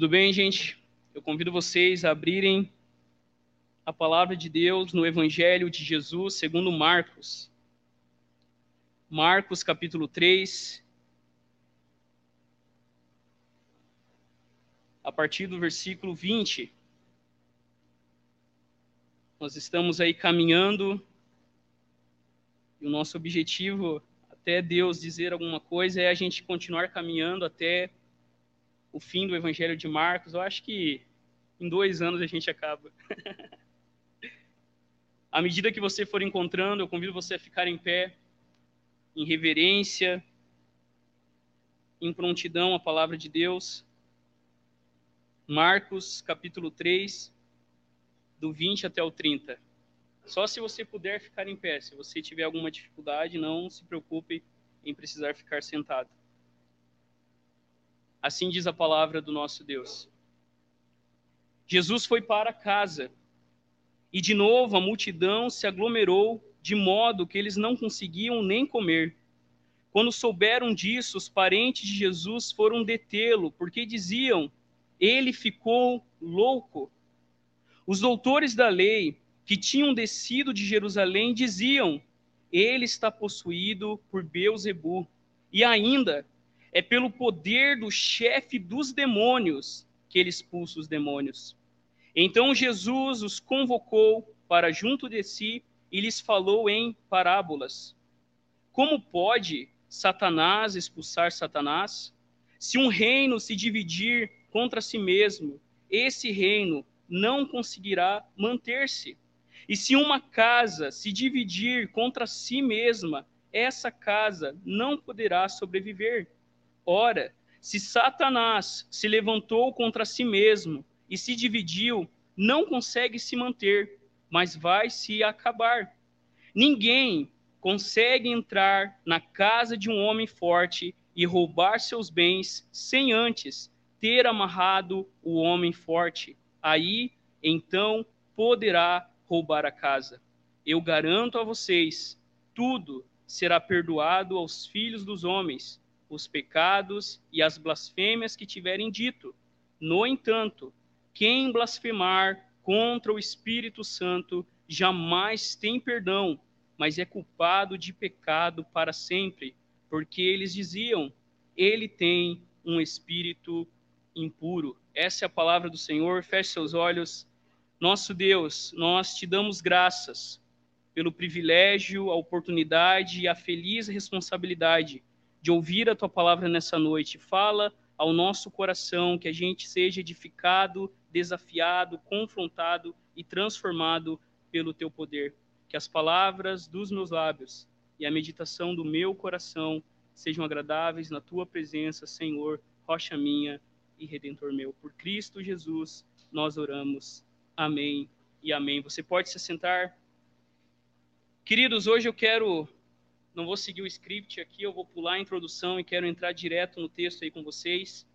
Tudo bem, gente? Eu convido vocês a abrirem a palavra de Deus no Evangelho de Jesus segundo Marcos. Marcos, capítulo 3. A partir do versículo 20. Nós estamos aí caminhando e o nosso objetivo, até Deus dizer alguma coisa, é a gente continuar caminhando até o fim do Evangelho de Marcos. Eu acho que em dois anos a gente acaba. à medida que você for encontrando, eu convido você a ficar em pé, em reverência, em prontidão à palavra de Deus. Marcos, capítulo 3, do 20 até o 30. Só se você puder ficar em pé. Se você tiver alguma dificuldade, não se preocupe em precisar ficar sentado. Assim diz a palavra do nosso Deus. Jesus foi para casa e de novo a multidão se aglomerou de modo que eles não conseguiam nem comer. Quando souberam disso, os parentes de Jesus foram detê-lo, porque diziam: ele ficou louco. Os doutores da lei, que tinham descido de Jerusalém, diziam: ele está possuído por Beuzebu. E ainda, é pelo poder do chefe dos demônios que ele expulsa os demônios. Então Jesus os convocou para junto de si e lhes falou em parábolas. Como pode Satanás expulsar Satanás? Se um reino se dividir contra si mesmo, esse reino não conseguirá manter-se. E se uma casa se dividir contra si mesma, essa casa não poderá sobreviver. Ora, se Satanás se levantou contra si mesmo e se dividiu, não consegue se manter, mas vai se acabar. Ninguém consegue entrar na casa de um homem forte e roubar seus bens sem antes ter amarrado o homem forte. Aí, então, poderá roubar a casa. Eu garanto a vocês, tudo será perdoado aos filhos dos homens os pecados e as blasfêmias que tiverem dito. No entanto, quem blasfemar contra o Espírito Santo jamais tem perdão, mas é culpado de pecado para sempre, porque eles diziam: ele tem um espírito impuro. Essa é a palavra do Senhor. Feche seus olhos. Nosso Deus, nós te damos graças pelo privilégio, a oportunidade e a feliz responsabilidade de ouvir a tua palavra nessa noite. Fala ao nosso coração que a gente seja edificado, desafiado, confrontado e transformado pelo teu poder. Que as palavras dos meus lábios e a meditação do meu coração sejam agradáveis na tua presença, Senhor, rocha minha e redentor meu. Por Cristo Jesus, nós oramos. Amém e amém. Você pode se sentar. Queridos, hoje eu quero não vou seguir o script aqui, eu vou pular a introdução e quero entrar direto no texto aí com vocês.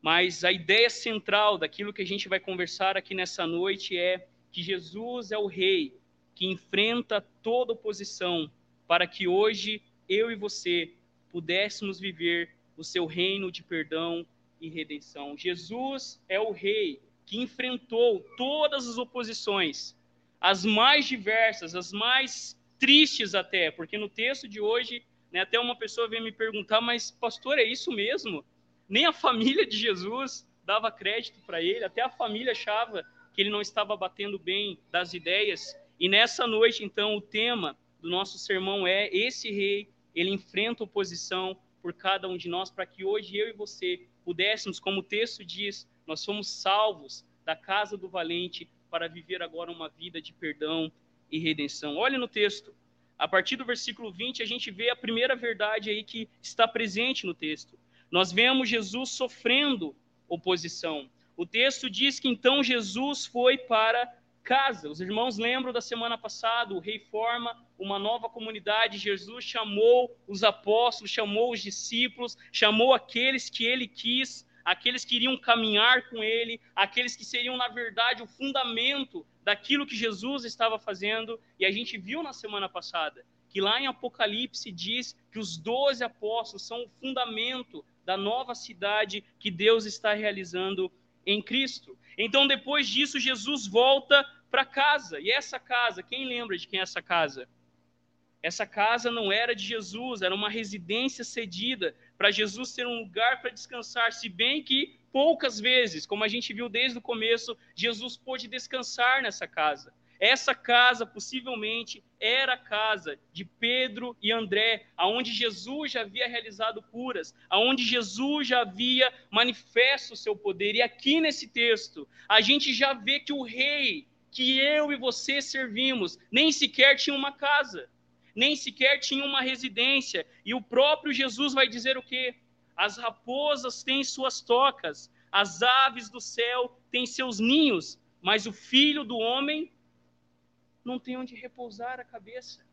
Mas a ideia central daquilo que a gente vai conversar aqui nessa noite é que Jesus é o rei que enfrenta toda oposição para que hoje eu e você pudéssemos viver o seu reino de perdão e redenção. Jesus é o rei que enfrentou todas as oposições, as mais diversas, as mais tristes até, porque no texto de hoje, né, até uma pessoa veio me perguntar, mas pastor, é isso mesmo? Nem a família de Jesus dava crédito para ele, até a família achava que ele não estava batendo bem das ideias. E nessa noite, então, o tema do nosso sermão é esse rei, ele enfrenta oposição por cada um de nós, para que hoje eu e você pudéssemos, como o texto diz, nós somos salvos da casa do valente para viver agora uma vida de perdão e redenção. Olhe no texto. A partir do versículo 20, a gente vê a primeira verdade aí que está presente no texto. Nós vemos Jesus sofrendo oposição. O texto diz que então Jesus foi para casa. Os irmãos lembram da semana passada, o rei forma uma nova comunidade. Jesus chamou os apóstolos, chamou os discípulos, chamou aqueles que ele quis, aqueles que iriam caminhar com ele, aqueles que seriam, na verdade, o fundamento daquilo que Jesus estava fazendo, e a gente viu na semana passada que lá em Apocalipse diz que os doze apóstolos são o fundamento da nova cidade que Deus está realizando em Cristo. Então, depois disso, Jesus volta para casa. E essa casa, quem lembra de quem é essa casa? Essa casa não era de Jesus, era uma residência cedida para Jesus ter um lugar para descansar, se bem que poucas vezes, como a gente viu desde o começo, Jesus pôde descansar nessa casa. Essa casa possivelmente era a casa de Pedro e André, aonde Jesus já havia realizado curas, aonde Jesus já havia manifesto o seu poder. E aqui nesse texto, a gente já vê que o rei que eu e você servimos nem sequer tinha uma casa, nem sequer tinha uma residência. E o próprio Jesus vai dizer o quê? As raposas têm suas tocas, as aves do céu têm seus ninhos, mas o filho do homem não tem onde repousar a cabeça.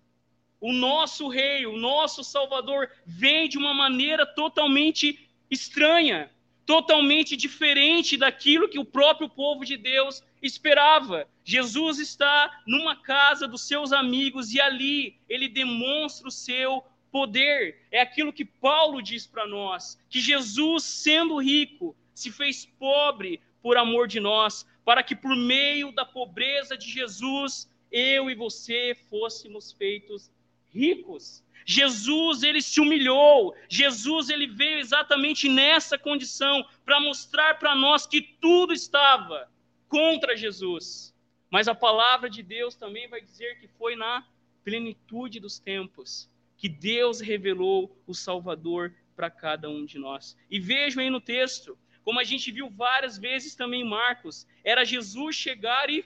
O nosso rei, o nosso salvador, vem de uma maneira totalmente estranha, totalmente diferente daquilo que o próprio povo de Deus esperava. Jesus está numa casa dos seus amigos e ali ele demonstra o seu poder. É aquilo que Paulo diz para nós, que Jesus, sendo rico, se fez pobre por amor de nós, para que por meio da pobreza de Jesus eu e você fôssemos feitos ricos. Jesus, ele se humilhou. Jesus, ele veio exatamente nessa condição para mostrar para nós que tudo estava contra Jesus. Mas a palavra de Deus também vai dizer que foi na plenitude dos tempos que Deus revelou o Salvador para cada um de nós. E vejam aí no texto, como a gente viu várias vezes também em Marcos, era Jesus chegar e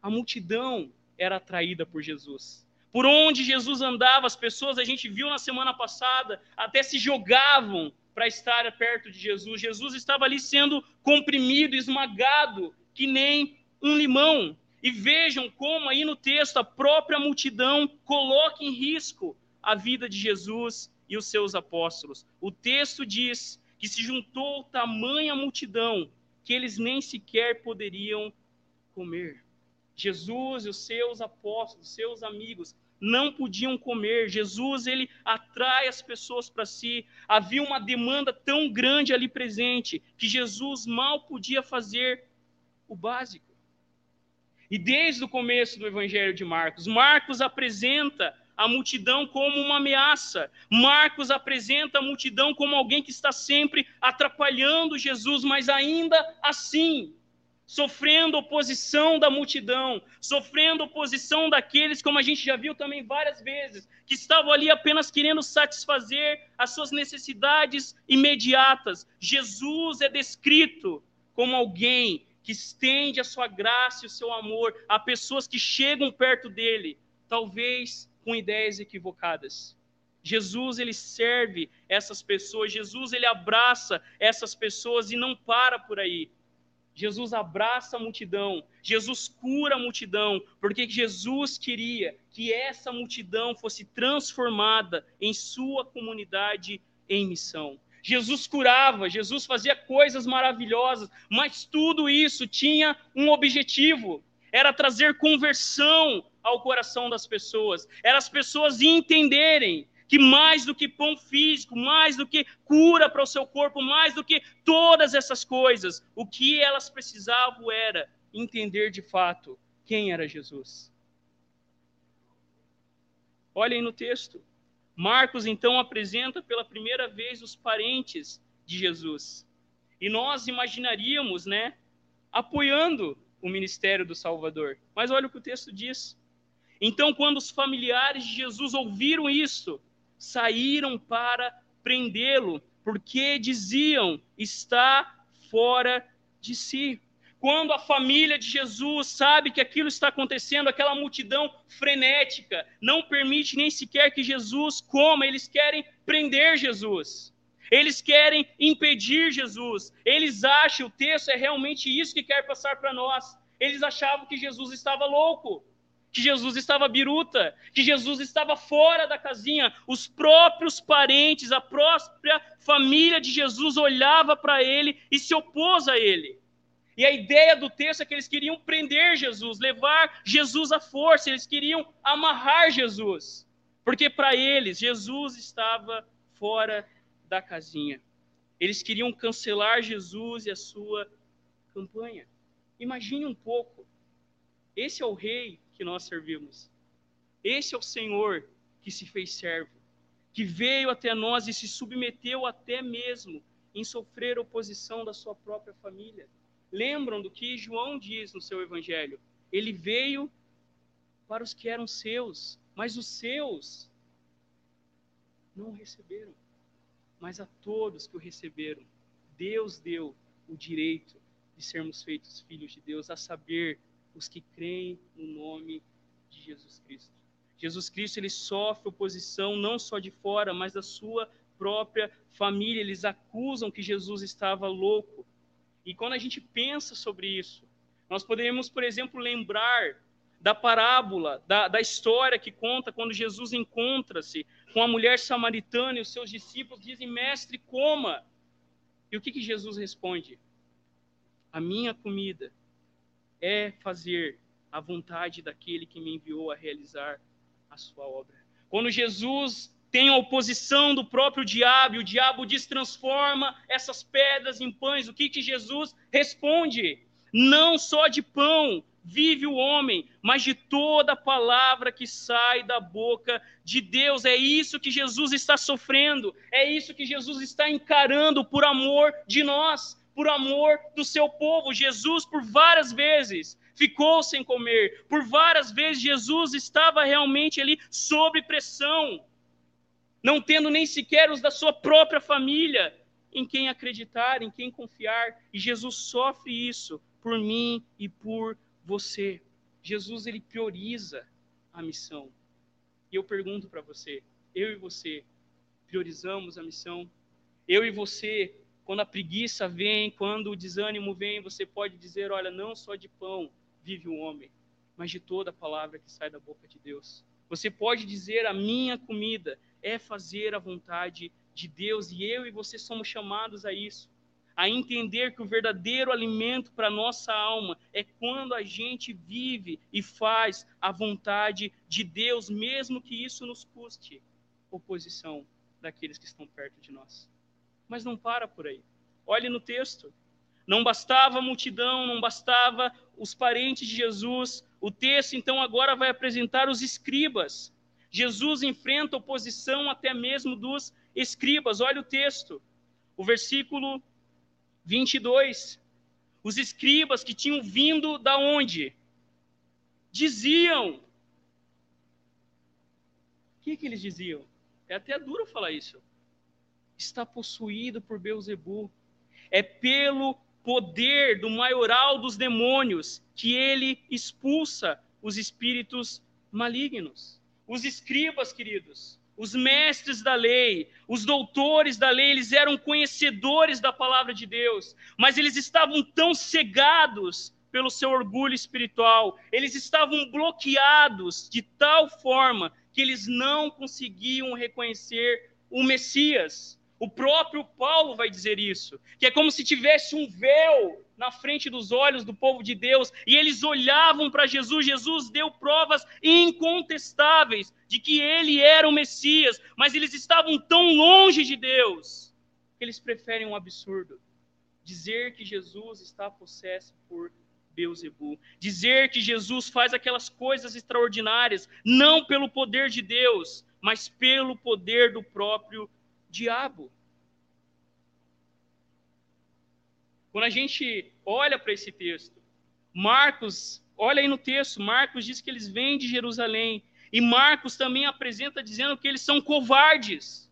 a multidão era atraída por Jesus. Por onde Jesus andava, as pessoas, a gente viu na semana passada, até se jogavam para estar perto de Jesus. Jesus estava ali sendo comprimido, esmagado, que nem um limão. E vejam como aí no texto a própria multidão coloca em risco a vida de Jesus e os seus apóstolos. O texto diz que se juntou tamanha multidão que eles nem sequer poderiam comer. Jesus e os seus apóstolos, seus amigos, não podiam comer. Jesus, ele atrai as pessoas para si. Havia uma demanda tão grande ali presente que Jesus mal podia fazer o básico. E desde o começo do Evangelho de Marcos, Marcos apresenta a multidão como uma ameaça. Marcos apresenta a multidão como alguém que está sempre atrapalhando Jesus, mas ainda assim, sofrendo oposição da multidão, sofrendo oposição daqueles, como a gente já viu também várias vezes, que estavam ali apenas querendo satisfazer as suas necessidades imediatas. Jesus é descrito como alguém que estende a sua graça e o seu amor a pessoas que chegam perto dele, talvez com ideias equivocadas. Jesus ele serve essas pessoas, Jesus ele abraça essas pessoas e não para por aí. Jesus abraça a multidão, Jesus cura a multidão, porque Jesus queria que essa multidão fosse transformada em sua comunidade em missão. Jesus curava, Jesus fazia coisas maravilhosas, mas tudo isso tinha um objetivo: era trazer conversão ao coração das pessoas, era as pessoas entenderem que mais do que pão físico, mais do que cura para o seu corpo, mais do que todas essas coisas, o que elas precisavam era entender de fato quem era Jesus. Olhem no texto. Marcos então apresenta pela primeira vez os parentes de Jesus. E nós imaginaríamos, né, apoiando o ministério do Salvador. Mas olha o que o texto diz. Então, quando os familiares de Jesus ouviram isso, saíram para prendê-lo, porque diziam: está fora de si. Quando a família de Jesus sabe que aquilo está acontecendo, aquela multidão frenética não permite nem sequer que Jesus coma, eles querem prender Jesus. Eles querem impedir Jesus. Eles acham, o texto é realmente isso que quer passar para nós. Eles achavam que Jesus estava louco que Jesus estava biruta, que Jesus estava fora da casinha. Os próprios parentes, a própria família de Jesus olhava para ele e se opôs a ele. E a ideia do texto é que eles queriam prender Jesus, levar Jesus à força, eles queriam amarrar Jesus, porque para eles Jesus estava fora da casinha. Eles queriam cancelar Jesus e a sua campanha. Imagine um pouco. Esse é o rei que nós servimos. Esse é o Senhor que se fez servo, que veio até nós e se submeteu até mesmo em sofrer oposição da sua própria família. Lembram do que João diz no seu evangelho? Ele veio para os que eram seus, mas os seus não o receberam. Mas a todos que o receberam, Deus deu o direito de sermos feitos filhos de Deus, a saber, os que creem no nome de Jesus Cristo. Jesus Cristo ele sofre oposição não só de fora, mas da sua própria família. Eles acusam que Jesus estava louco. E quando a gente pensa sobre isso, nós podemos, por exemplo, lembrar da parábola, da, da história que conta quando Jesus encontra-se com a mulher samaritana e os seus discípulos dizem: Mestre, coma. E o que, que Jesus responde? A minha comida é fazer a vontade daquele que me enviou a realizar a sua obra. Quando Jesus tem a oposição do próprio diabo, e o diabo diz: transforma essas pedras em pães. O que, que Jesus responde? Não só de pão vive o homem, mas de toda palavra que sai da boca de Deus. É isso que Jesus está sofrendo, é isso que Jesus está encarando por amor de nós, por amor do seu povo. Jesus, por várias vezes, ficou sem comer, por várias vezes, Jesus estava realmente ali sob pressão, não tendo nem sequer os da sua própria família em quem acreditar, em quem confiar, e Jesus sofre isso por mim e por você. Jesus ele prioriza a missão. E eu pergunto para você, eu e você priorizamos a missão? Eu e você, quando a preguiça vem, quando o desânimo vem, você pode dizer, olha, não só de pão vive o homem, mas de toda a palavra que sai da boca de Deus. Você pode dizer, a minha comida é fazer a vontade de Deus, e eu e você somos chamados a isso a entender que o verdadeiro alimento para a nossa alma é quando a gente vive e faz a vontade de Deus, mesmo que isso nos custe oposição daqueles que estão perto de nós. Mas não para por aí. Olhe no texto. Não bastava a multidão, não bastava os parentes de Jesus. O texto, então, agora vai apresentar os escribas. Jesus enfrenta oposição até mesmo dos escribas. Olha o texto. O versículo 22. Os escribas que tinham vindo da onde? Diziam. O que, que eles diziam? É até duro falar isso. Está possuído por Beuzebu. É pelo poder do maioral dos demônios que ele expulsa os espíritos malignos. Os escribas, queridos, os mestres da lei, os doutores da lei, eles eram conhecedores da palavra de Deus, mas eles estavam tão cegados pelo seu orgulho espiritual, eles estavam bloqueados de tal forma que eles não conseguiam reconhecer o Messias. O próprio Paulo vai dizer isso, que é como se tivesse um véu na frente dos olhos do povo de Deus, e eles olhavam para Jesus. Jesus deu provas incontestáveis de que ele era o Messias, mas eles estavam tão longe de Deus que eles preferem um absurdo. Dizer que Jesus está possesso por Beuzebu, dizer que Jesus faz aquelas coisas extraordinárias não pelo poder de Deus, mas pelo poder do próprio diabo. Quando a gente olha para esse texto, Marcos, olha aí no texto, Marcos diz que eles vêm de Jerusalém, e Marcos também apresenta dizendo que eles são covardes.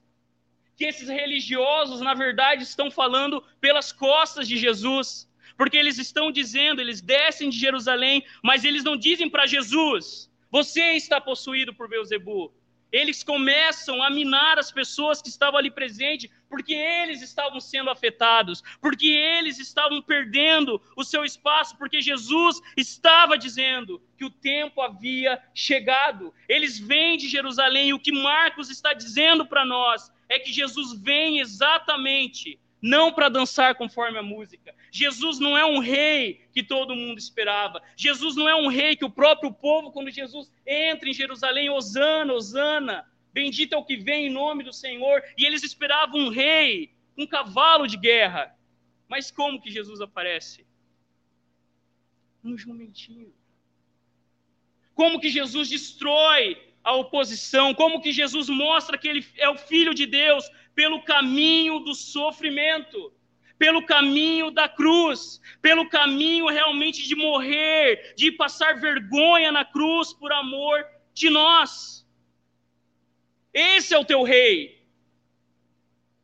Que esses religiosos, na verdade, estão falando pelas costas de Jesus. Porque eles estão dizendo, eles descem de Jerusalém, mas eles não dizem para Jesus: Você está possuído por Beuzebu. Eles começam a minar as pessoas que estavam ali presentes, porque eles estavam sendo afetados, porque eles estavam perdendo o seu espaço, porque Jesus estava dizendo que o tempo havia chegado. Eles vêm de Jerusalém, e o que Marcos está dizendo para nós é que Jesus vem exatamente não para dançar conforme a música. Jesus não é um rei que todo mundo esperava. Jesus não é um rei que o próprio povo, quando Jesus entra em Jerusalém, Osana, Osana, bendito é o que vem em nome do Senhor, e eles esperavam um rei um cavalo de guerra. Mas como que Jesus aparece? Um jumentinho. Como que Jesus destrói a oposição? Como que Jesus mostra que ele é o filho de Deus pelo caminho do sofrimento? pelo caminho da cruz, pelo caminho realmente de morrer, de passar vergonha na cruz por amor de nós. Esse é o teu rei.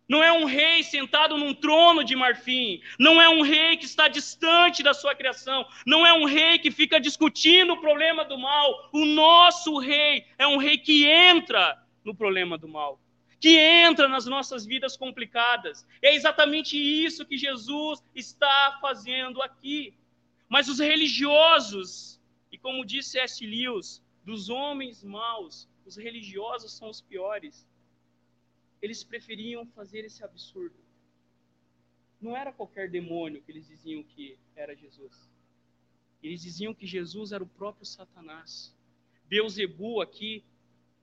Não é um rei sentado num trono de marfim. Não é um rei que está distante da sua criação. Não é um rei que fica discutindo o problema do mal. O nosso rei é um rei que entra no problema do mal que entra nas nossas vidas complicadas. É exatamente isso que Jesus está fazendo aqui. Mas os religiosos, e como disse S. Lewis, dos homens maus, os religiosos são os piores. Eles preferiam fazer esse absurdo. Não era qualquer demônio que eles diziam que era Jesus. Eles diziam que Jesus era o próprio Satanás. Beuzebu aqui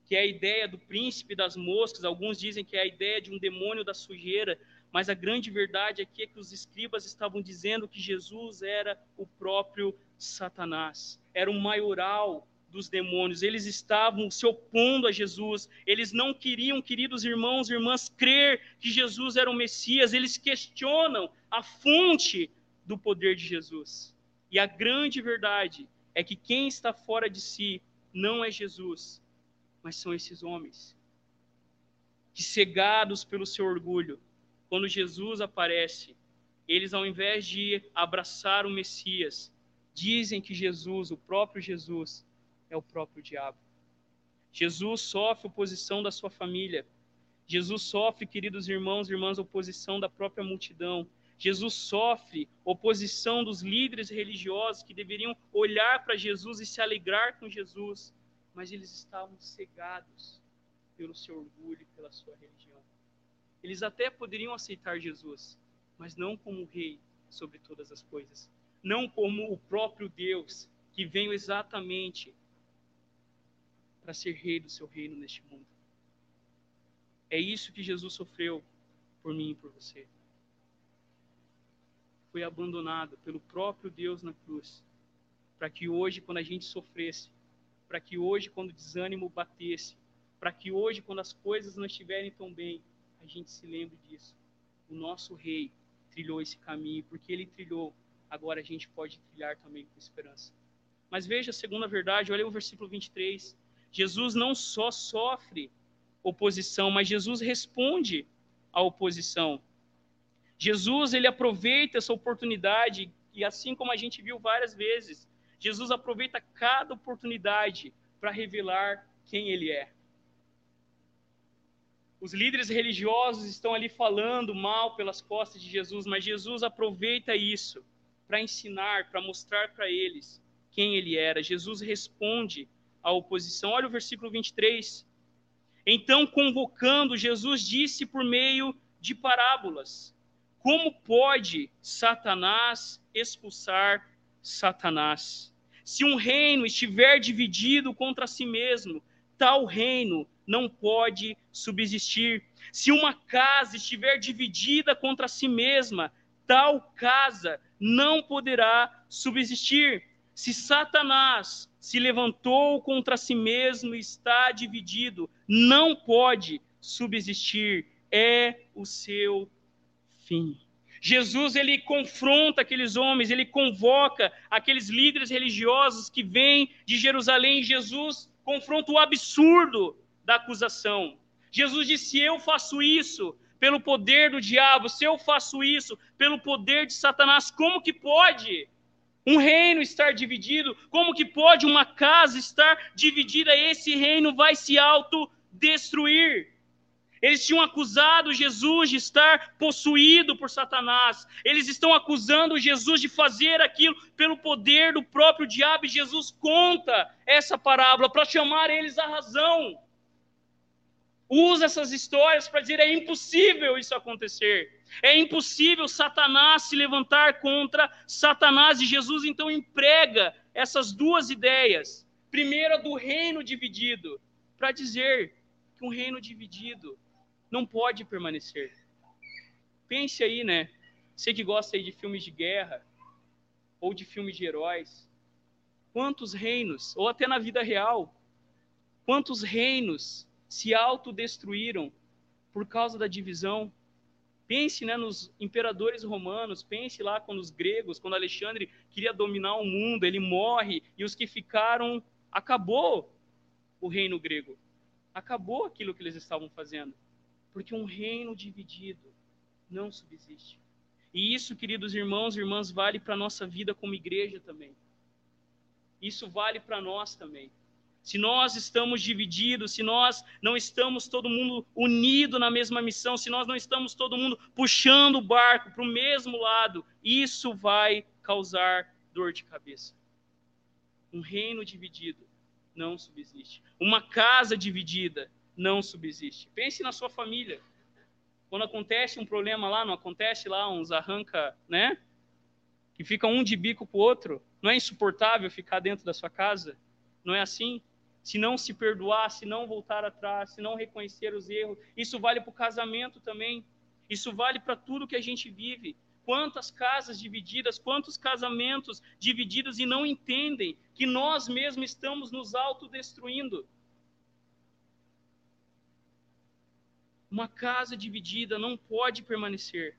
que é a ideia do príncipe das moscas, alguns dizem que é a ideia de um demônio da sujeira, mas a grande verdade aqui é que os escribas estavam dizendo que Jesus era o próprio Satanás, era o maioral dos demônios, eles estavam se opondo a Jesus, eles não queriam, queridos irmãos e irmãs, crer que Jesus era o Messias, eles questionam a fonte do poder de Jesus. E a grande verdade é que quem está fora de si não é Jesus, mas são esses homens que, cegados pelo seu orgulho, quando Jesus aparece, eles, ao invés de abraçar o Messias, dizem que Jesus, o próprio Jesus, é o próprio diabo. Jesus sofre oposição da sua família. Jesus sofre, queridos irmãos e irmãs, oposição da própria multidão. Jesus sofre oposição dos líderes religiosos que deveriam olhar para Jesus e se alegrar com Jesus mas eles estavam cegados pelo seu orgulho e pela sua religião. Eles até poderiam aceitar Jesus, mas não como rei sobre todas as coisas, não como o próprio Deus que veio exatamente para ser rei do seu reino neste mundo. É isso que Jesus sofreu por mim e por você. Foi abandonado pelo próprio Deus na cruz, para que hoje, quando a gente sofresse, para que hoje, quando o desânimo batesse, para que hoje, quando as coisas não estiverem tão bem, a gente se lembre disso. O nosso rei trilhou esse caminho, porque ele trilhou, agora a gente pode trilhar também com esperança. Mas veja a segunda verdade, olha o versículo 23. Jesus não só sofre oposição, mas Jesus responde à oposição. Jesus, ele aproveita essa oportunidade, e assim como a gente viu várias vezes, Jesus aproveita cada oportunidade para revelar quem ele é. Os líderes religiosos estão ali falando mal pelas costas de Jesus, mas Jesus aproveita isso para ensinar, para mostrar para eles quem ele era. Jesus responde à oposição. Olha o versículo 23. Então, convocando, Jesus disse por meio de parábolas: Como pode Satanás expulsar Satanás? Se um reino estiver dividido contra si mesmo, tal reino não pode subsistir. Se uma casa estiver dividida contra si mesma, tal casa não poderá subsistir. Se Satanás se levantou contra si mesmo e está dividido, não pode subsistir. É o seu fim. Jesus ele confronta aqueles homens, ele convoca aqueles líderes religiosos que vêm de Jerusalém. Jesus confronta o absurdo da acusação. Jesus disse: Eu faço isso pelo poder do diabo, se eu faço isso pelo poder de Satanás, como que pode um reino estar dividido? Como que pode uma casa estar dividida? Esse reino vai se autodestruir. Eles tinham acusado Jesus de estar possuído por Satanás. Eles estão acusando Jesus de fazer aquilo pelo poder do próprio diabo. E Jesus conta essa parábola para chamar eles à razão. Usa essas histórias para dizer: é impossível isso acontecer. É impossível Satanás se levantar contra Satanás. E Jesus então emprega essas duas ideias. Primeira, do reino dividido, para dizer que um reino dividido não pode permanecer. pense aí, né? Você que gosta aí de filmes de guerra ou de filmes de heróis, quantos reinos, ou até na vida real, quantos reinos se autodestruíram por causa da divisão? Pense né, nos imperadores romanos, pense lá quando os gregos, quando Alexandre queria dominar o mundo, ele morre e os que ficaram, acabou o reino grego. Acabou aquilo que eles estavam fazendo. Porque um reino dividido não subsiste. E isso, queridos irmãos e irmãs, vale para a nossa vida como igreja também. Isso vale para nós também. Se nós estamos divididos, se nós não estamos todo mundo unido na mesma missão, se nós não estamos todo mundo puxando o barco para o mesmo lado, isso vai causar dor de cabeça. Um reino dividido não subsiste. Uma casa dividida não subsiste. Pense na sua família. Quando acontece um problema lá, não acontece lá uns arranca, né? Que fica um de bico com o outro. Não é insuportável ficar dentro da sua casa? Não é assim? Se não se perdoar, se não voltar atrás, se não reconhecer os erros, isso vale para o casamento também. Isso vale para tudo que a gente vive. Quantas casas divididas, quantos casamentos divididos e não entendem que nós mesmos estamos nos autodestruindo. Uma casa dividida não pode permanecer.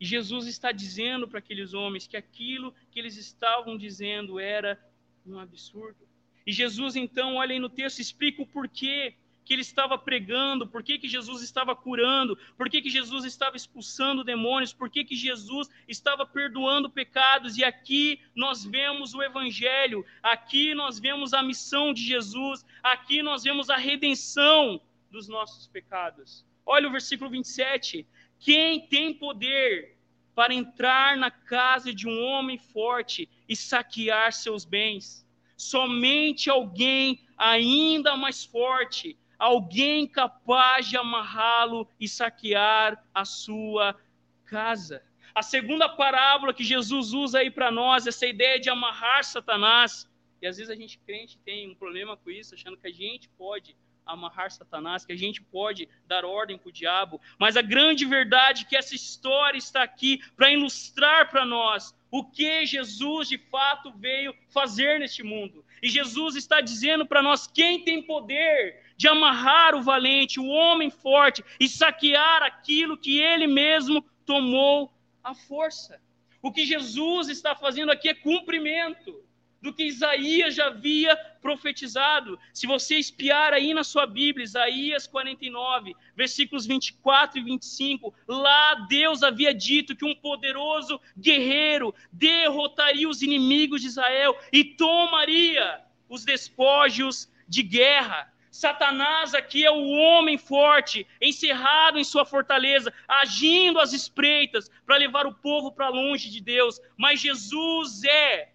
E Jesus está dizendo para aqueles homens que aquilo que eles estavam dizendo era um absurdo. E Jesus, então, olha aí no texto, explica o porquê que ele estava pregando, por que, Jesus estava curando, por que, que Jesus estava expulsando demônios, por que, que Jesus estava perdoando pecados. E aqui nós vemos o Evangelho, aqui nós vemos a missão de Jesus, aqui nós vemos a redenção dos nossos pecados. Olha o versículo 27. Quem tem poder para entrar na casa de um homem forte e saquear seus bens? Somente alguém ainda mais forte, alguém capaz de amarrá-lo e saquear a sua casa. A segunda parábola que Jesus usa aí para nós, essa ideia de amarrar Satanás, e às vezes a gente crente tem um problema com isso, achando que a gente pode amarrar Satanás, que a gente pode dar ordem para o diabo, mas a grande verdade é que essa história está aqui para ilustrar para nós o que Jesus de fato veio fazer neste mundo. E Jesus está dizendo para nós: quem tem poder de amarrar o valente, o homem forte, e saquear aquilo que ele mesmo tomou à força. O que Jesus está fazendo aqui é cumprimento do que Isaías já havia profetizado. Se você espiar aí na sua Bíblia, Isaías 49, versículos 24 e 25, lá Deus havia dito que um poderoso guerreiro derrotaria os inimigos de Israel e tomaria os despojos de guerra. Satanás aqui é o homem forte, encerrado em sua fortaleza, agindo às espreitas para levar o povo para longe de Deus. Mas Jesus é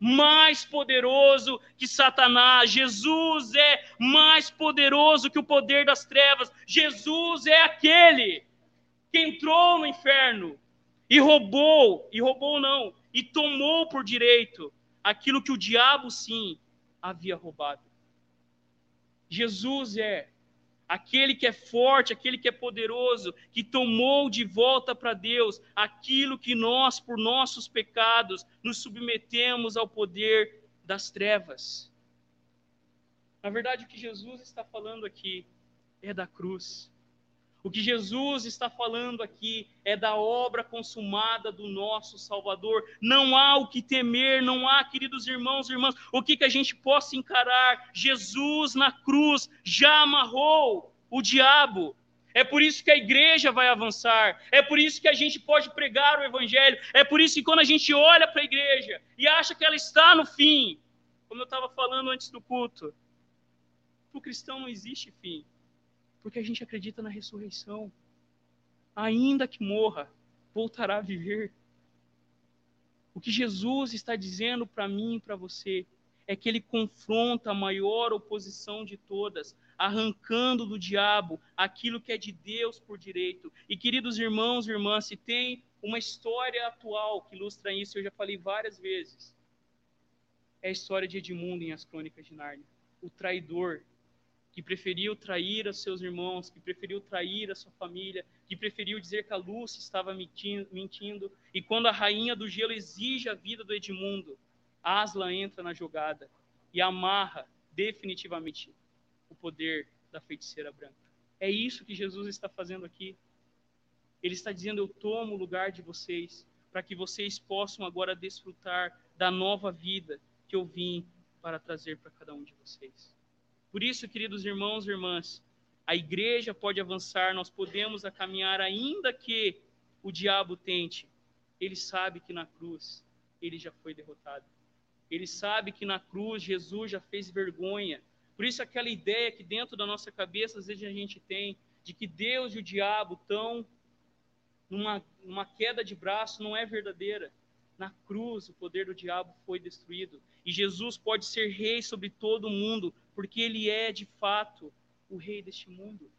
mais poderoso que Satanás. Jesus é mais poderoso que o poder das trevas. Jesus é aquele que entrou no inferno e roubou, e roubou não, e tomou por direito aquilo que o diabo sim havia roubado. Jesus é aquele que é forte, aquele que é poderoso, que tomou de volta para Deus aquilo que nós, por nossos pecados, nos submetemos ao poder das trevas. Na verdade, o que Jesus está falando aqui é da cruz. O que Jesus está falando aqui é da obra consumada do nosso Salvador. Não há o que temer, não há, queridos irmãos e irmãs, o que, que a gente possa encarar. Jesus na cruz já amarrou o diabo. É por isso que a igreja vai avançar. É por isso que a gente pode pregar o evangelho. É por isso que quando a gente olha para a igreja e acha que ela está no fim, como eu estava falando antes do culto, para o cristão não existe fim. Porque a gente acredita na ressurreição. Ainda que morra, voltará a viver. O que Jesus está dizendo para mim e para você é que ele confronta a maior oposição de todas, arrancando do diabo aquilo que é de Deus por direito. E queridos irmãos e irmãs, se tem uma história atual que ilustra isso, eu já falei várias vezes. É a história de Edmundo em As Crônicas de Nárnia. O traidor que preferiu trair os seus irmãos, que preferiu trair a sua família, que preferiu dizer que a Lúcia estava mentindo, e quando a rainha do gelo exige a vida do Edmundo, Asla entra na jogada e amarra definitivamente o poder da feiticeira branca. É isso que Jesus está fazendo aqui. Ele está dizendo: Eu tomo o lugar de vocês, para que vocês possam agora desfrutar da nova vida que eu vim para trazer para cada um de vocês. Por isso, queridos irmãos e irmãs, a igreja pode avançar, nós podemos caminhar, ainda que o diabo tente. Ele sabe que na cruz ele já foi derrotado. Ele sabe que na cruz Jesus já fez vergonha. Por isso, aquela ideia que dentro da nossa cabeça às vezes a gente tem de que Deus e o diabo estão numa, numa queda de braço não é verdadeira. Na cruz, o poder do diabo foi destruído. E Jesus pode ser rei sobre todo o mundo, porque ele é, de fato, o rei deste mundo.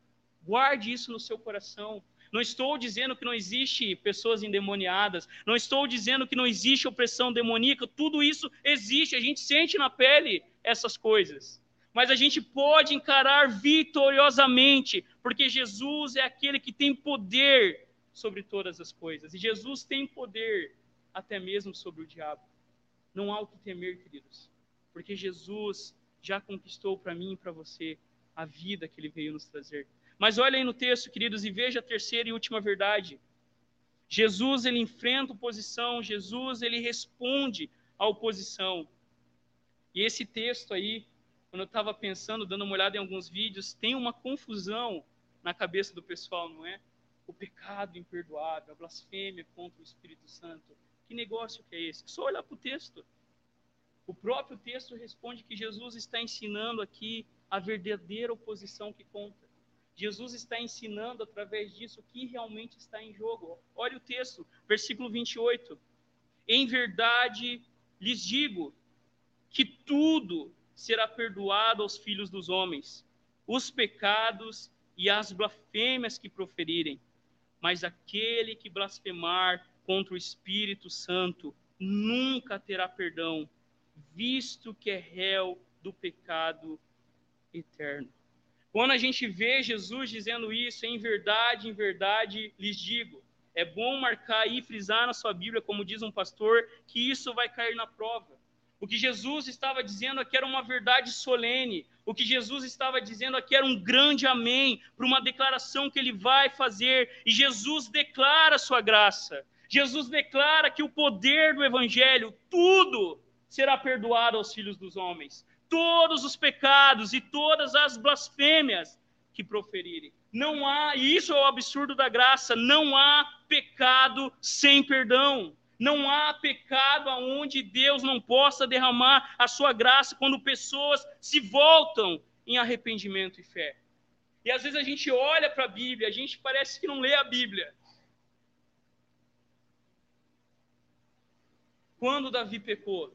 Guarde isso no seu coração. Não estou dizendo que não existe pessoas endemoniadas, não estou dizendo que não existe opressão demoníaca, tudo isso existe, a gente sente na pele essas coisas. Mas a gente pode encarar vitoriosamente, porque Jesus é aquele que tem poder sobre todas as coisas. E Jesus tem poder até mesmo sobre o diabo. Não há o que temer, queridos, porque Jesus já conquistou para mim e para você a vida que ele veio nos trazer. Mas olha aí no texto, queridos, e veja a terceira e última verdade. Jesus, ele enfrenta oposição, Jesus, ele responde à oposição. E esse texto aí, quando eu estava pensando, dando uma olhada em alguns vídeos, tem uma confusão na cabeça do pessoal, não é? o pecado imperdoável, a blasfêmia contra o Espírito Santo. Que negócio que é esse? Só olhar para o texto. O próprio texto responde que Jesus está ensinando aqui a verdadeira oposição que conta. Jesus está ensinando através disso o que realmente está em jogo. Olha o texto, versículo 28. Em verdade lhes digo que tudo será perdoado aos filhos dos homens, os pecados e as blasfêmias que proferirem mas aquele que blasfemar contra o Espírito Santo nunca terá perdão, visto que é réu do pecado eterno. Quando a gente vê Jesus dizendo isso, em verdade, em verdade lhes digo, é bom marcar e frisar na sua Bíblia, como diz um pastor, que isso vai cair na prova. O que Jesus estava dizendo aqui era uma verdade solene. O que Jesus estava dizendo aqui era um grande amém para uma declaração que ele vai fazer. E Jesus declara a sua graça. Jesus declara que o poder do evangelho, tudo será perdoado aos filhos dos homens. Todos os pecados e todas as blasfêmias que proferirem. Não há, e isso é o absurdo da graça, não há pecado sem perdão. Não há pecado aonde Deus não possa derramar a sua graça quando pessoas se voltam em arrependimento e fé. E às vezes a gente olha para a Bíblia, a gente parece que não lê a Bíblia. Quando Davi pecou,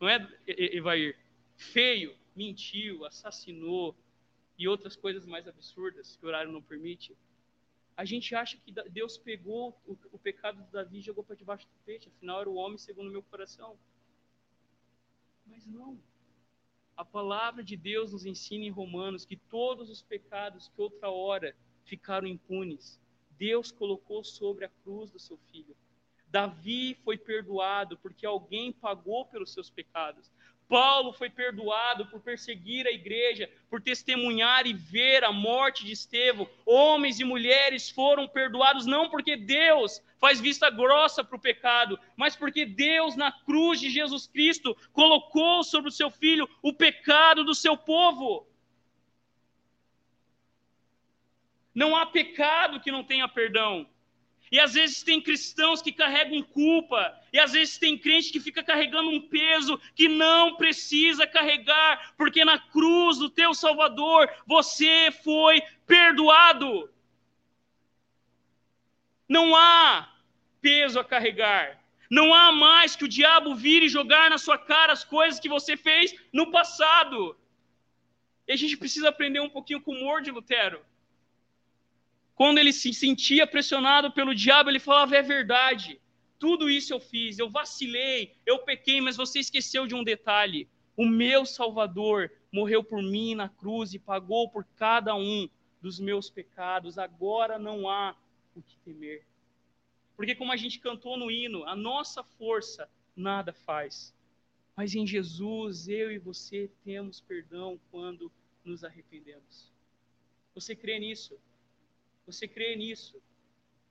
não é, Evair? Feio, mentiu, assassinou e outras coisas mais absurdas que o horário não permite a gente acha que Deus pegou o, o pecado de Davi e jogou para debaixo do peixe, afinal era o homem segundo o meu coração. Mas não. A palavra de Deus nos ensina em Romanos que todos os pecados que outra hora ficaram impunes, Deus colocou sobre a cruz do seu filho. Davi foi perdoado porque alguém pagou pelos seus pecados. Paulo foi perdoado por perseguir a igreja, por testemunhar e ver a morte de Estevão. Homens e mulheres foram perdoados não porque Deus faz vista grossa para o pecado, mas porque Deus, na cruz de Jesus Cristo, colocou sobre o seu filho o pecado do seu povo. Não há pecado que não tenha perdão. E às vezes tem cristãos que carregam culpa, e às vezes tem crente que fica carregando um peso que não precisa carregar, porque na cruz do teu Salvador você foi perdoado. Não há peso a carregar. Não há mais que o diabo vir e jogar na sua cara as coisas que você fez no passado. E a gente precisa aprender um pouquinho com o humor de Lutero. Quando ele se sentia pressionado pelo diabo, ele falava: é verdade, tudo isso eu fiz, eu vacilei, eu pequei, mas você esqueceu de um detalhe: o meu Salvador morreu por mim na cruz e pagou por cada um dos meus pecados. Agora não há o que temer. Porque, como a gente cantou no hino, a nossa força nada faz. Mas em Jesus, eu e você temos perdão quando nos arrependemos. Você crê nisso? Você crê nisso?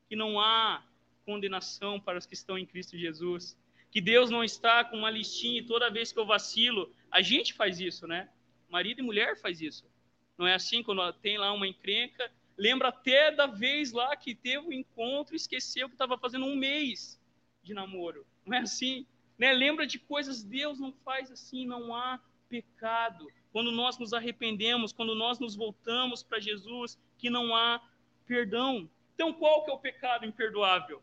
Que não há condenação para os que estão em Cristo Jesus? Que Deus não está com uma listinha e toda vez que eu vacilo, a gente faz isso, né? Marido e mulher faz isso. Não é assim quando tem lá uma encrenca, lembra até da vez lá que teve o um encontro e esqueceu que estava fazendo um mês de namoro. Não é assim? Né? Lembra de coisas, Deus não faz assim, não há pecado. Quando nós nos arrependemos, quando nós nos voltamos para Jesus, que não há perdão. Então, qual que é o pecado imperdoável?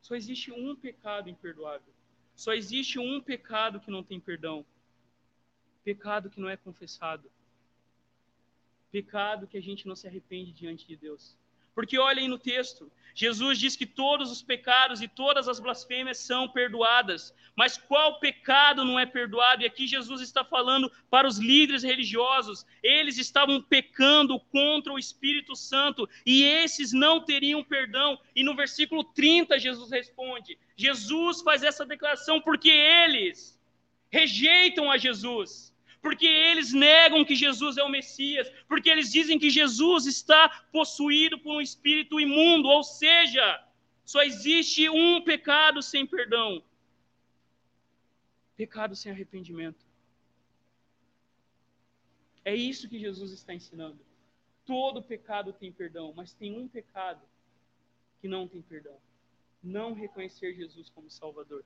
Só existe um pecado imperdoável. Só existe um pecado que não tem perdão. Pecado que não é confessado. Pecado que a gente não se arrepende diante de Deus. Porque olhem no texto, Jesus diz que todos os pecados e todas as blasfêmias são perdoadas. Mas qual pecado não é perdoado? E aqui Jesus está falando para os líderes religiosos. Eles estavam pecando contra o Espírito Santo e esses não teriam perdão. E no versículo 30 Jesus responde: Jesus faz essa declaração porque eles rejeitam a Jesus porque eles negam que Jesus é o Messias, porque eles dizem que Jesus está possuído por um espírito imundo, ou seja, só existe um pecado sem perdão. Pecado sem arrependimento. É isso que Jesus está ensinando. Todo pecado tem perdão, mas tem um pecado que não tem perdão: não reconhecer Jesus como Salvador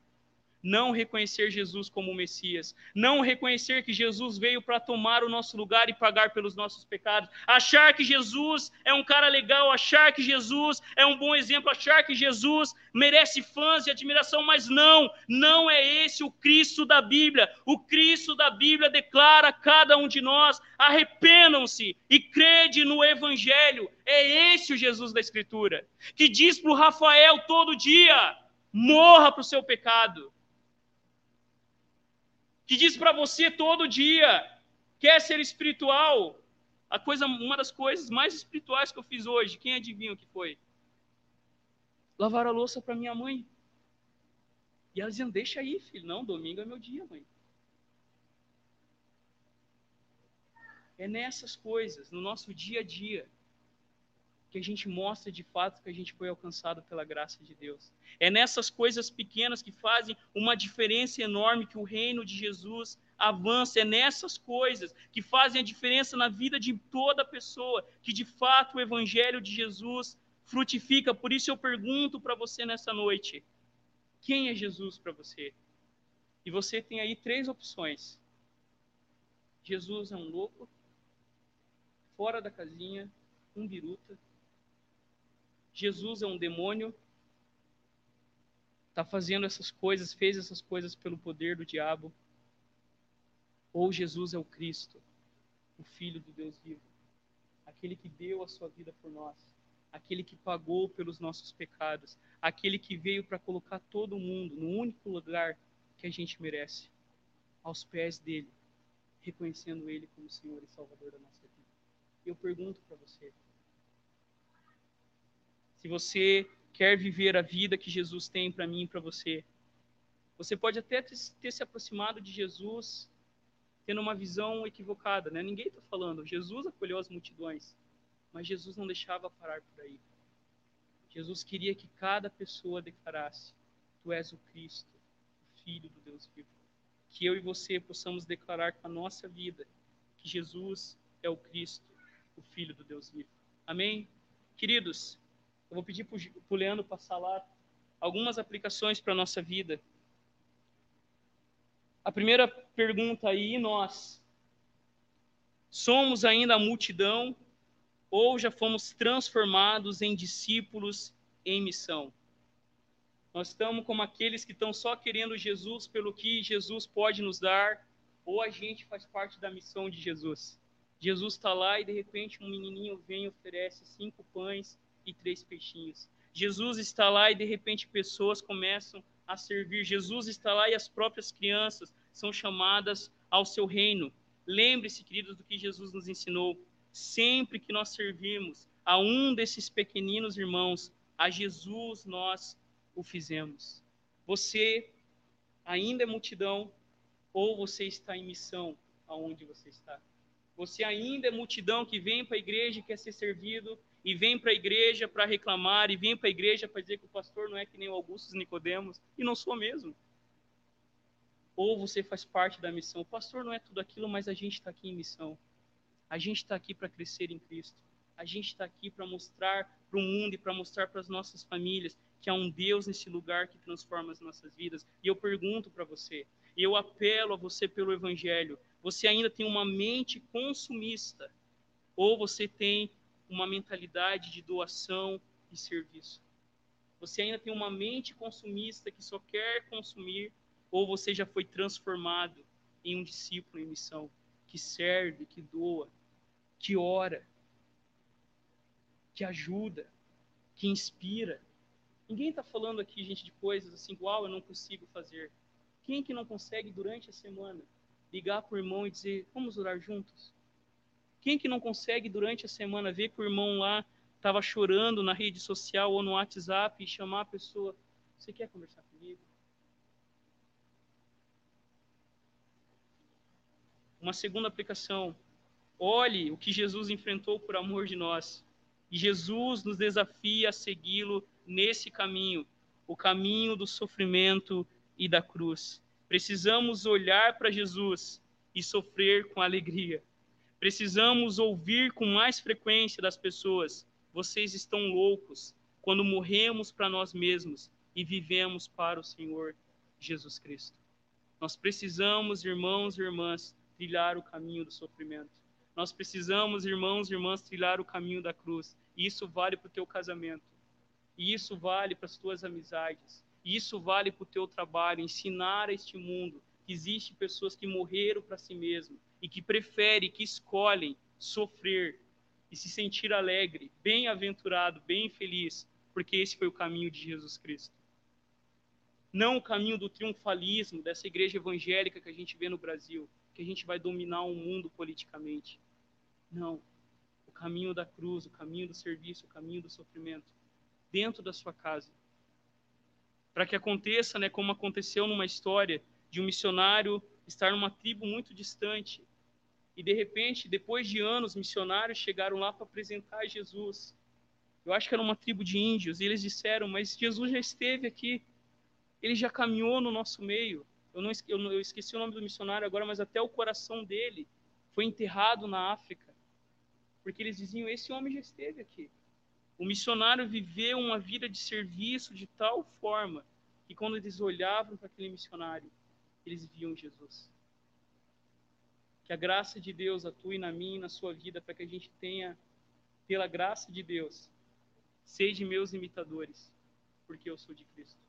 não reconhecer Jesus como Messias, não reconhecer que Jesus veio para tomar o nosso lugar e pagar pelos nossos pecados, achar que Jesus é um cara legal, achar que Jesus é um bom exemplo, achar que Jesus merece fãs e admiração, mas não, não é esse o Cristo da Bíblia. O Cristo da Bíblia declara a cada um de nós: arrependam-se e crede no Evangelho. É esse o Jesus da Escritura, que diz para o Rafael todo dia: morra para o seu pecado que diz para você todo dia, quer ser espiritual, a coisa, uma das coisas mais espirituais que eu fiz hoje, quem adivinha o que foi? Lavar a louça para minha mãe. E ela dizendo, deixa aí, filho. Não, domingo é meu dia, mãe. É nessas coisas, no nosso dia a dia, que a gente mostra de fato que a gente foi alcançado pela graça de Deus. É nessas coisas pequenas que fazem uma diferença enorme que o reino de Jesus avança. É nessas coisas que fazem a diferença na vida de toda pessoa, que de fato o evangelho de Jesus frutifica. Por isso eu pergunto para você nessa noite: quem é Jesus para você? E você tem aí três opções. Jesus é um louco, fora da casinha, um biruta Jesus é um demônio, está fazendo essas coisas, fez essas coisas pelo poder do diabo, ou Jesus é o Cristo, o Filho do Deus vivo, aquele que deu a sua vida por nós, aquele que pagou pelos nossos pecados, aquele que veio para colocar todo mundo no único lugar que a gente merece, aos pés dele, reconhecendo ele como Senhor e Salvador da nossa vida. Eu pergunto para você, se você quer viver a vida que Jesus tem para mim e para você, você pode até ter, se aproximado de Jesus tendo uma visão equivocada, né? Ninguém está falando. Jesus acolheu as multidões, mas Jesus não deixava parar por aí. Jesus queria que cada pessoa declarasse: Tu és o Cristo, o Filho do Deus vivo. Que eu e você possamos declarar com a nossa vida que Jesus é o Cristo, o Filho do Deus vivo. Amém? Queridos, eu vou pedir para o Leandro passar lá algumas aplicações para a nossa vida. A primeira pergunta aí, nós somos ainda a multidão ou já fomos transformados em discípulos em missão? Nós estamos como aqueles que estão só querendo Jesus pelo que Jesus pode nos dar, ou a gente faz parte da missão de Jesus. Jesus está lá e de repente um menininho vem e oferece cinco pães e três peixinhos. Jesus está lá e de repente pessoas começam a servir. Jesus está lá e as próprias crianças são chamadas ao seu reino. Lembre-se, queridos, do que Jesus nos ensinou. Sempre que nós servimos a um desses pequeninos irmãos, a Jesus nós o fizemos. Você ainda é multidão ou você está em missão aonde você está? Você ainda é multidão que vem para a igreja e quer ser servido e vem para a igreja para reclamar e vem para a igreja para dizer que o pastor não é que nem o Augusto Nicodemos e não sou mesmo. Ou você faz parte da missão. O pastor não é tudo aquilo, mas a gente está aqui em missão. A gente está aqui para crescer em Cristo. A gente está aqui para mostrar para o mundo e para mostrar para as nossas famílias que há um Deus nesse lugar que transforma as nossas vidas. E eu pergunto para você, e eu apelo a você pelo Evangelho: você ainda tem uma mente consumista? Ou você tem uma mentalidade de doação e serviço? Você ainda tem uma mente consumista que só quer consumir? Ou você já foi transformado em um discípulo em missão, que serve, que doa, que ora, que ajuda, que inspira? Ninguém está falando aqui, gente, de coisas assim, uau, eu não consigo fazer. Quem que não consegue durante a semana ligar para o irmão e dizer, vamos orar juntos? Quem que não consegue durante a semana ver que o irmão lá estava chorando na rede social ou no WhatsApp e chamar a pessoa, você quer conversar comigo? Uma segunda aplicação. Olhe o que Jesus enfrentou por amor de nós. E Jesus nos desafia a segui-lo nesse caminho, o caminho do sofrimento e da cruz. Precisamos olhar para Jesus e sofrer com alegria. Precisamos ouvir com mais frequência das pessoas: vocês estão loucos quando morremos para nós mesmos e vivemos para o Senhor Jesus Cristo. Nós precisamos, irmãos e irmãs, trilhar o caminho do sofrimento. Nós precisamos, irmãos e irmãs, trilhar o caminho da cruz. E isso vale para o teu casamento. E isso vale para as tuas amizades. E isso vale para o teu trabalho, ensinar a este mundo que existe pessoas que morreram para si mesmo e que preferem, que escolhem sofrer e se sentir alegre, bem-aventurado, bem feliz, porque esse foi o caminho de Jesus Cristo. Não o caminho do triunfalismo dessa igreja evangélica que a gente vê no Brasil, que a gente vai dominar o mundo politicamente. Não. O caminho da cruz, o caminho do serviço, o caminho do sofrimento dentro da sua casa. Para que aconteça, né, como aconteceu numa história de um missionário estar numa tribo muito distante e de repente, depois de anos, missionários chegaram lá para apresentar Jesus. Eu acho que era uma tribo de índios e eles disseram: "Mas Jesus já esteve aqui. Ele já caminhou no nosso meio. Eu não eu esqueci o nome do missionário agora, mas até o coração dele foi enterrado na África. Porque eles diziam: esse homem já esteve aqui. O missionário viveu uma vida de serviço de tal forma que quando eles olhavam para aquele missionário, eles viam Jesus. Que a graça de Deus atue na minha e na sua vida para que a gente tenha, pela graça de Deus, seja meus imitadores, porque eu sou de Cristo.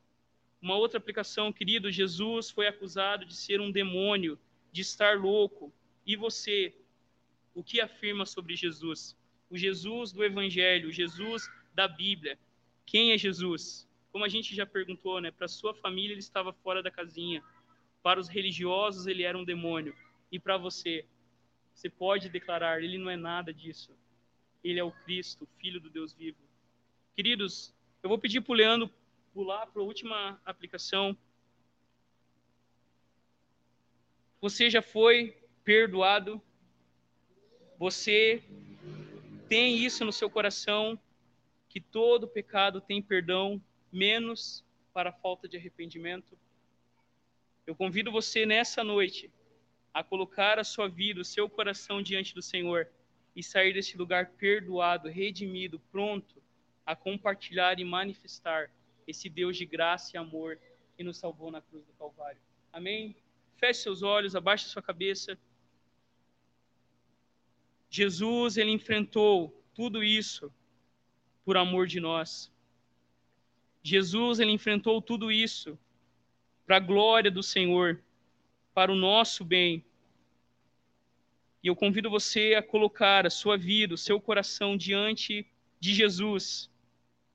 Uma outra aplicação, querido, Jesus foi acusado de ser um demônio, de estar louco. E você, o que afirma sobre Jesus? o Jesus do Evangelho, o Jesus da Bíblia. Quem é Jesus? Como a gente já perguntou, né? Para sua família ele estava fora da casinha. Para os religiosos ele era um demônio. E para você, você pode declarar: ele não é nada disso. Ele é o Cristo, Filho do Deus vivo. Queridos, eu vou pedir para o Leandro pular para a última aplicação. Você já foi perdoado. Você tem isso no seu coração, que todo pecado tem perdão, menos para a falta de arrependimento? Eu convido você nessa noite a colocar a sua vida, o seu coração diante do Senhor e sair desse lugar perdoado, redimido, pronto a compartilhar e manifestar esse Deus de graça e amor que nos salvou na cruz do Calvário. Amém? Feche seus olhos, abaixe sua cabeça. Jesus, ele enfrentou tudo isso por amor de nós. Jesus, ele enfrentou tudo isso para a glória do Senhor, para o nosso bem. E eu convido você a colocar a sua vida, o seu coração diante de Jesus,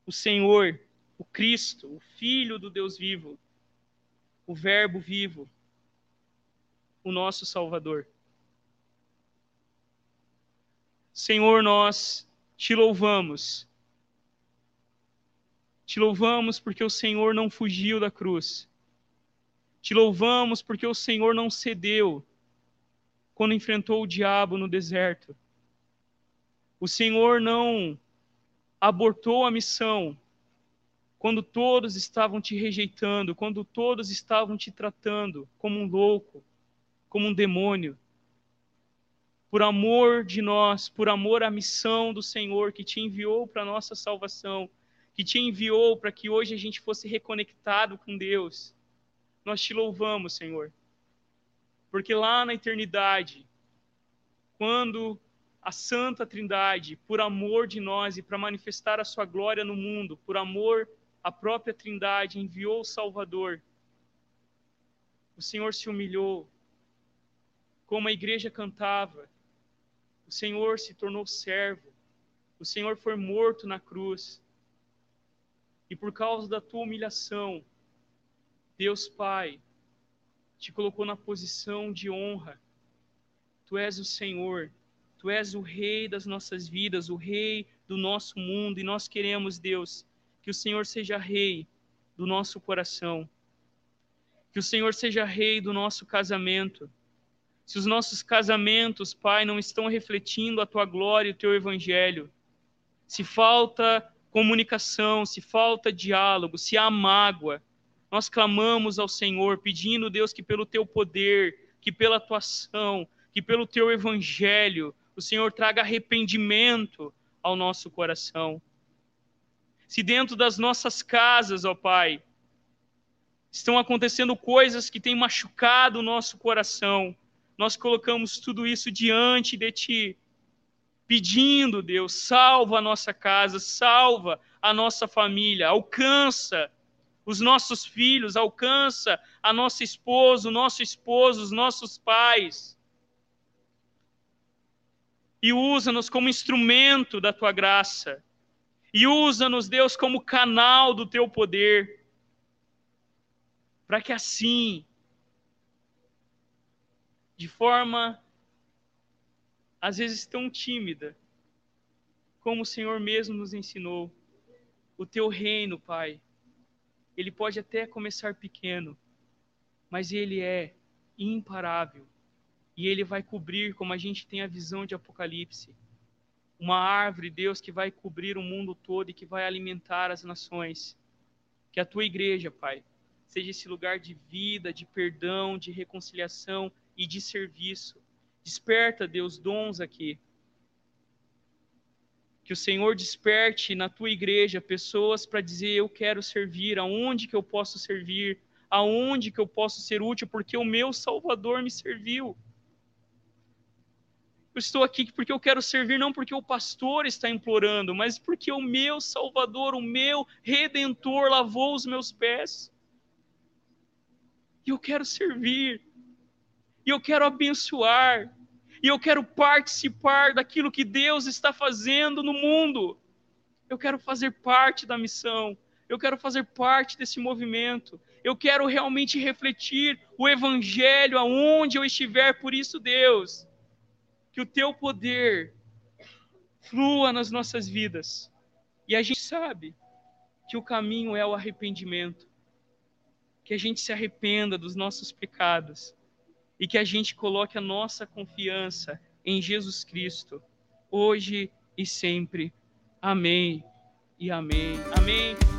o Senhor, o Cristo, o Filho do Deus vivo, o Verbo vivo. o nosso Salvador. Senhor, nós te louvamos. Te louvamos porque o Senhor não fugiu da cruz. Te louvamos porque o Senhor não cedeu quando enfrentou o diabo no deserto. O Senhor não abortou a missão quando todos estavam te rejeitando, quando todos estavam te tratando como um louco, como um demônio. Por amor de nós, por amor à missão do Senhor que te enviou para a nossa salvação, que te enviou para que hoje a gente fosse reconectado com Deus, nós te louvamos, Senhor. Porque lá na eternidade, quando a Santa Trindade, por amor de nós e para manifestar a sua glória no mundo, por amor à própria Trindade, enviou o Salvador. O Senhor se humilhou, como a igreja cantava. O Senhor se tornou servo. O Senhor foi morto na cruz. E por causa da tua humilhação, Deus Pai te colocou na posição de honra. Tu és o Senhor Tu és o Rei das nossas vidas, o Rei do nosso mundo, e nós queremos, Deus, que o Senhor seja Rei do nosso coração, que o Senhor seja Rei do nosso casamento. Se os nossos casamentos, Pai, não estão refletindo a Tua glória e o Teu Evangelho, se falta comunicação, se falta diálogo, se há mágoa, nós clamamos ao Senhor, pedindo, Deus, que pelo Teu poder, que pela atuação, que pelo Teu Evangelho, o Senhor traga arrependimento ao nosso coração. Se dentro das nossas casas, ó Pai, estão acontecendo coisas que têm machucado o nosso coração, nós colocamos tudo isso diante de Ti, pedindo, Deus, salva a nossa casa, salva a nossa família, alcança os nossos filhos, alcança a nossa esposa, o nosso esposo, os nossos pais e usa-nos como instrumento da tua graça. E usa-nos, Deus, como canal do teu poder. Para que assim, de forma às vezes tão tímida, como o Senhor mesmo nos ensinou, o teu reino, Pai, ele pode até começar pequeno, mas ele é imparável e ele vai cobrir, como a gente tem a visão de Apocalipse, uma árvore, Deus, que vai cobrir o mundo todo e que vai alimentar as nações. Que a tua igreja, Pai, seja esse lugar de vida, de perdão, de reconciliação e de serviço. Desperta, Deus, dons aqui. Que o Senhor desperte na tua igreja pessoas para dizer: Eu quero servir, aonde que eu posso servir, aonde que eu posso ser útil, porque o meu Salvador me serviu. Eu estou aqui porque eu quero servir, não porque o pastor está implorando, mas porque o meu Salvador, o meu Redentor lavou os meus pés. E eu quero servir. E eu quero abençoar. E eu quero participar daquilo que Deus está fazendo no mundo. Eu quero fazer parte da missão. Eu quero fazer parte desse movimento. Eu quero realmente refletir o Evangelho aonde eu estiver. Por isso, Deus, que o teu poder flua nas nossas vidas. E a gente sabe que o caminho é o arrependimento. Que a gente se arrependa dos nossos pecados e que a gente coloque a nossa confiança em Jesus Cristo, hoje e sempre. Amém e amém. Amém.